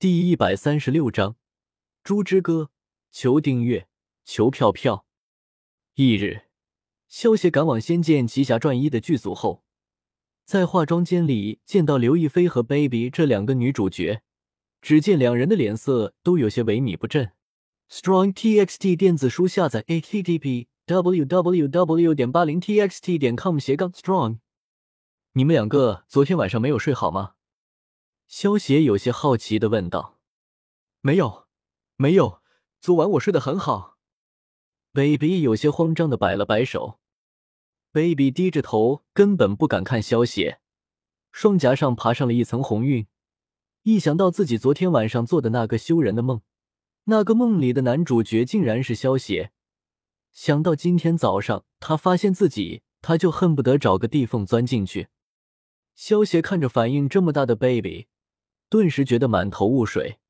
第一百三十六章，猪之歌，求订阅，求票票。翌日，萧协赶往《仙剑奇侠传一》的剧组后，在化妆间里见到刘亦菲和 Baby 这两个女主角，只见两人的脸色都有些萎靡不振。Strong TXT 电子书下载 http www 点八零 txt 点 com 斜杠 strong。你们两个昨天晚上没有睡好吗？萧协有些好奇的问道。没有，没有，昨晚我睡得很好。Baby 有些慌张的摆了摆手。Baby 低着头，根本不敢看萧协，双颊上爬上了一层红晕。一想到自己昨天晚上做的那个羞人的梦，那个梦里的男主角竟然是萧协，想到今天早上他发现自己，他就恨不得找个地缝钻进去。萧协看着反应这么大的 Baby，顿时觉得满头雾水，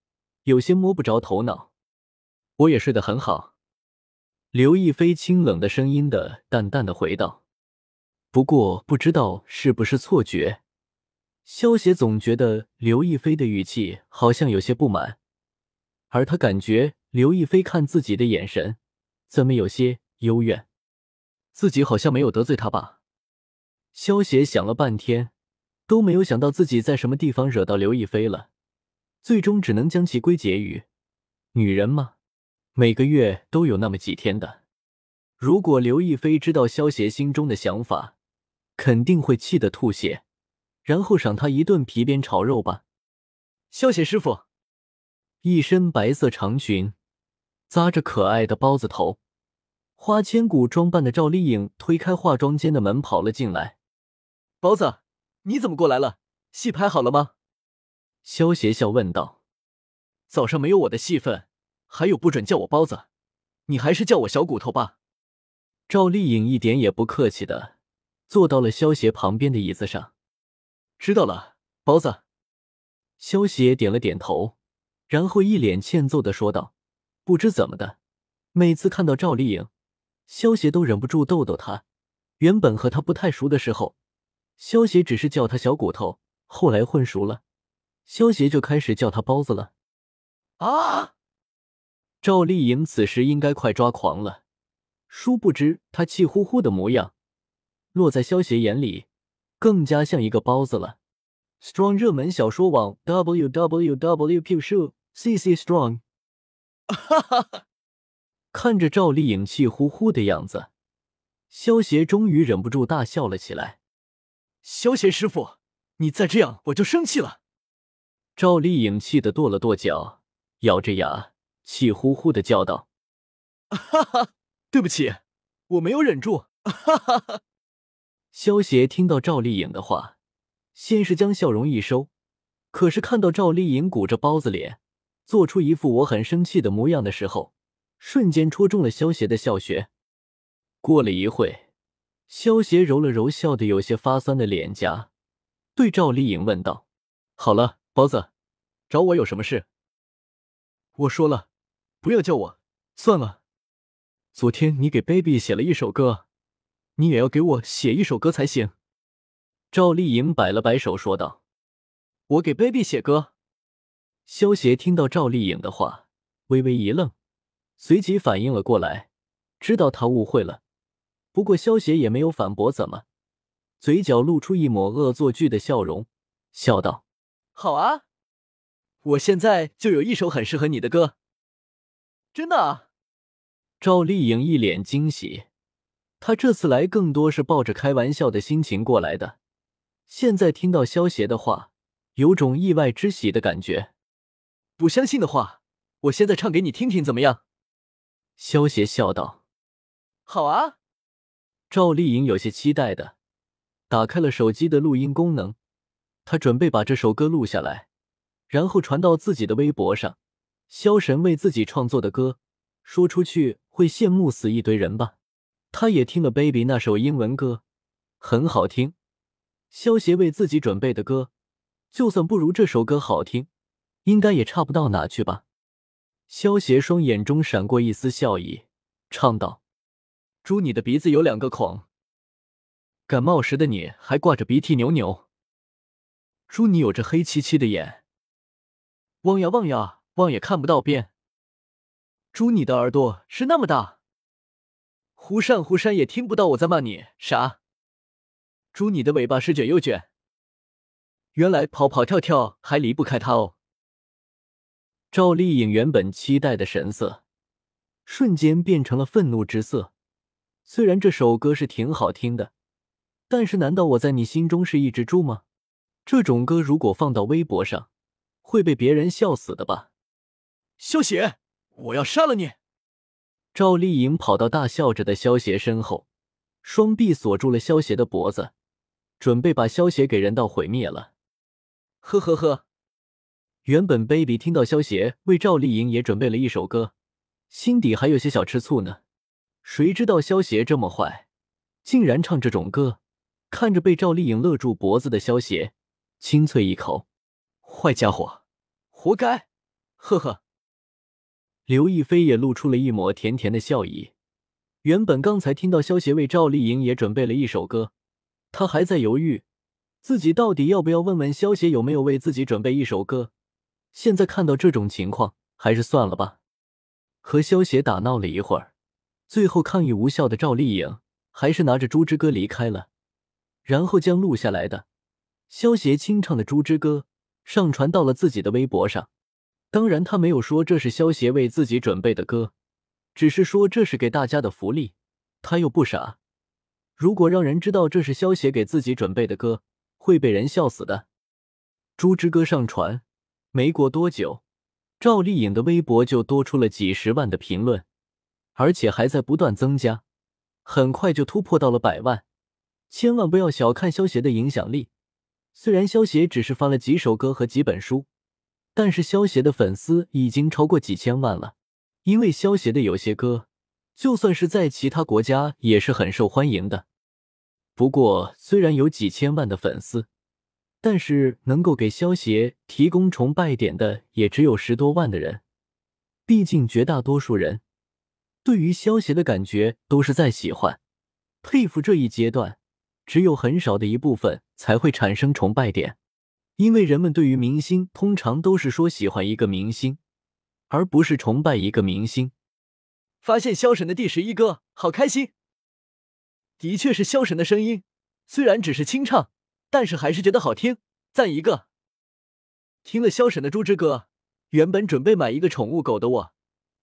有些摸不着头脑。我也睡得很好。刘亦菲清冷的声音的淡淡的回道。不过不知道是不是错觉，萧协总觉得刘亦菲的语气好像有些不满，而他感觉刘亦菲看自己的眼神怎么有些幽怨，自己好像没有得罪她吧？萧协想了半天，都没有想到自己在什么地方惹到刘亦菲了，最终只能将其归结于女人嘛，每个月都有那么几天的。如果刘亦菲知道萧协心中的想法，肯定会气得吐血，然后赏他一顿皮鞭炒肉吧。萧协师傅，一身白色长裙，扎着可爱的包子头，花千骨装扮的赵丽颖推开化妆间的门跑了进来。包子，你怎么过来了？戏拍好了吗？萧协笑问道。早上没有我的戏份，还有不准叫我包子，你还是叫我小骨头吧。赵丽颖一点也不客气的。坐到了萧协旁边的椅子上，知道了，包子。萧协点了点头，然后一脸欠揍的说道：“不知怎么的，每次看到赵丽颖，萧协都忍不住逗逗她。原本和她不太熟的时候，萧协只是叫他小骨头，后来混熟了，萧协就开始叫他包子了。”啊！赵丽颖此时应该快抓狂了，殊不知她气呼呼的模样。落在萧协眼里，更加像一个包子了。Strong 热门小说网 www. p u cc strong。哈哈哈！看着赵丽颖气呼呼的样子，萧协终于忍不住大笑了起来。萧协师傅，你再这样我就生气了。赵丽颖气得跺了跺脚，咬着牙，气呼呼的叫道：“哈哈，对不起，我没有忍住。”哈哈哈。萧协听到赵丽颖的话，先是将笑容一收，可是看到赵丽颖鼓着包子脸，做出一副我很生气的模样的时候，瞬间戳中了萧协的笑穴。过了一会，萧协揉了揉笑得有些发酸的脸颊，对赵丽颖问道：“好了，包子，找我有什么事？”我说了，不要叫我，算了。昨天你给 baby 写了一首歌。你也要给我写一首歌才行。赵丽颖摆了摆手说道：“我给 baby 写歌。”萧协听到赵丽颖的话，微微一愣，随即反应了过来，知道他误会了。不过萧邪也没有反驳，怎么，嘴角露出一抹恶作剧的笑容，笑道：“好啊，我现在就有一首很适合你的歌。”真的啊！赵丽颖一脸惊喜。她这次来更多是抱着开玩笑的心情过来的，现在听到萧邪的话，有种意外之喜的感觉。不相信的话，我现在唱给你听听，怎么样？萧邪笑道：“好啊。”赵丽颖有些期待的打开了手机的录音功能，她准备把这首歌录下来，然后传到自己的微博上。萧神为自己创作的歌，说出去会羡慕死一堆人吧。他也听了 Baby 那首英文歌，很好听。萧协为自己准备的歌，就算不如这首歌好听，应该也差不到哪去吧。萧协双眼中闪过一丝笑意，唱道：“猪，你的鼻子有两个孔，感冒时的你还挂着鼻涕牛牛。猪，你有着黑漆漆的眼，望呀望呀望也看不到边。猪，你的耳朵是那么大，忽闪忽闪也听不到我在骂你啥。猪，你的尾巴是卷又卷，原来跑跑跳跳还离不开它哦。赵丽颖原本期待的神色，瞬间变成了愤怒之色。虽然这首歌是挺好听的，但是难道我在你心中是一只猪吗？这种歌如果放到微博上，会被别人笑死的吧？萧邪，我要杀了你！赵丽颖跑到大笑着的萧邪身后，双臂锁住了萧邪的脖子，准备把萧邪给人道毁灭了。呵呵呵。原本 baby 听到萧邪为赵丽颖也准备了一首歌，心底还有些小吃醋呢。谁知道萧邪这么坏，竟然唱这种歌。看着被赵丽颖勒住脖子的萧邪，清脆一口：“坏家伙，活该！”呵呵。刘亦菲也露出了一抹甜甜的笑意。原本刚才听到萧邪为赵丽颖也准备了一首歌，她还在犹豫自己到底要不要问问萧邪有没有为自己准备一首歌。现在看到这种情况，还是算了吧。和萧邪打闹了一会儿。最后抗议无效的赵丽颖，还是拿着《猪之歌》离开了，然后将录下来的萧协清唱的《猪之歌》上传到了自己的微博上。当然，他没有说这是萧协为自己准备的歌，只是说这是给大家的福利。他又不傻，如果让人知道这是萧协给自己准备的歌，会被人笑死的。《猪之歌》上传没过多久，赵丽颖的微博就多出了几十万的评论。而且还在不断增加，很快就突破到了百万。千万不要小看萧协的影响力，虽然萧协只是发了几首歌和几本书，但是萧协的粉丝已经超过几千万了。因为萧协的有些歌，就算是在其他国家也是很受欢迎的。不过，虽然有几千万的粉丝，但是能够给萧协提供崇拜点的也只有十多万的人。毕竟绝大多数人。对于萧协的感觉都是在喜欢、佩服这一阶段，只有很少的一部分才会产生崇拜点，因为人们对于明星通常都是说喜欢一个明星，而不是崇拜一个明星。发现萧神的第十一歌，好开心！的确是萧神的声音，虽然只是清唱，但是还是觉得好听，赞一个！听了萧神的《猪之歌》，原本准备买一个宠物狗的我。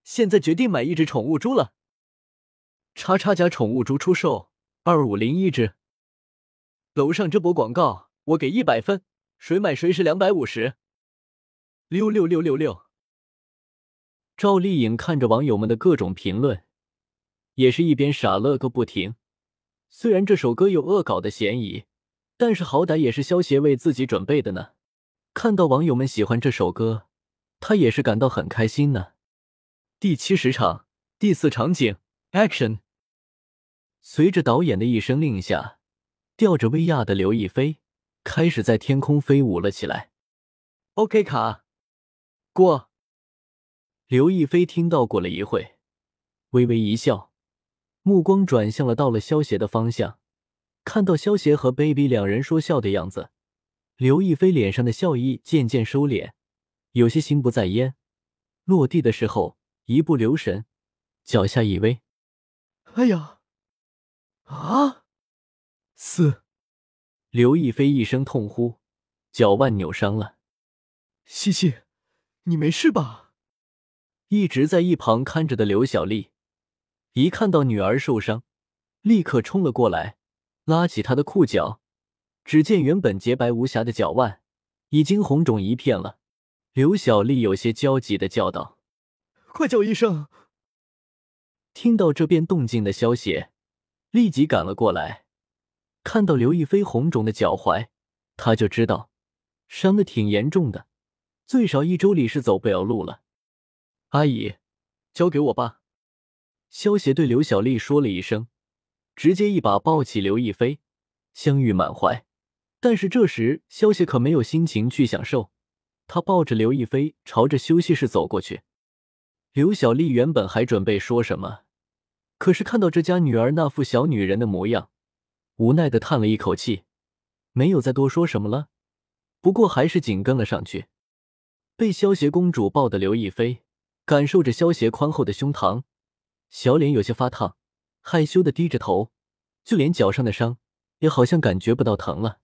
现在决定买一只宠物猪了。叉叉家宠物猪出售，二五零一只。楼上这波广告我给一百分，谁买谁是两百五十。六六六六六。赵丽颖看着网友们的各种评论，也是一边傻乐个不停。虽然这首歌有恶搞的嫌疑，但是好歹也是萧协为自己准备的呢。看到网友们喜欢这首歌，他也是感到很开心呢。第七十场第四场景，Action！随着导演的一声令下，吊着威亚的刘亦菲开始在天空飞舞了起来。OK，卡过。刘亦菲听到过了一会，微微一笑，目光转向了到了萧协的方向。看到萧协和 Baby 两人说笑的样子，刘亦菲脸上的笑意渐渐收敛，有些心不在焉。落地的时候。一不留神，脚下一微，哎呀！啊！四！刘亦菲一声痛呼，脚腕扭伤了。西西，你没事吧？一直在一旁看着的刘小丽，一看到女儿受伤，立刻冲了过来，拉起她的裤脚。只见原本洁白无瑕的脚腕，已经红肿一片了。刘小丽有些焦急的叫道。快叫医生！听到这边动静的消息立即赶了过来，看到刘亦菲红肿的脚踝，他就知道伤的挺严重的，最少一周里是走不了路了。阿姨，交给我吧。萧邪对刘小丽说了一声，直接一把抱起刘亦菲，相遇满怀。但是这时萧邪可没有心情去享受，他抱着刘亦菲朝着休息室走过去。刘小丽原本还准备说什么，可是看到这家女儿那副小女人的模样，无奈的叹了一口气，没有再多说什么了。不过还是紧跟了上去。被萧协公主抱的刘亦菲，感受着萧协宽厚的胸膛，小脸有些发烫，害羞的低着头，就连脚上的伤也好像感觉不到疼了。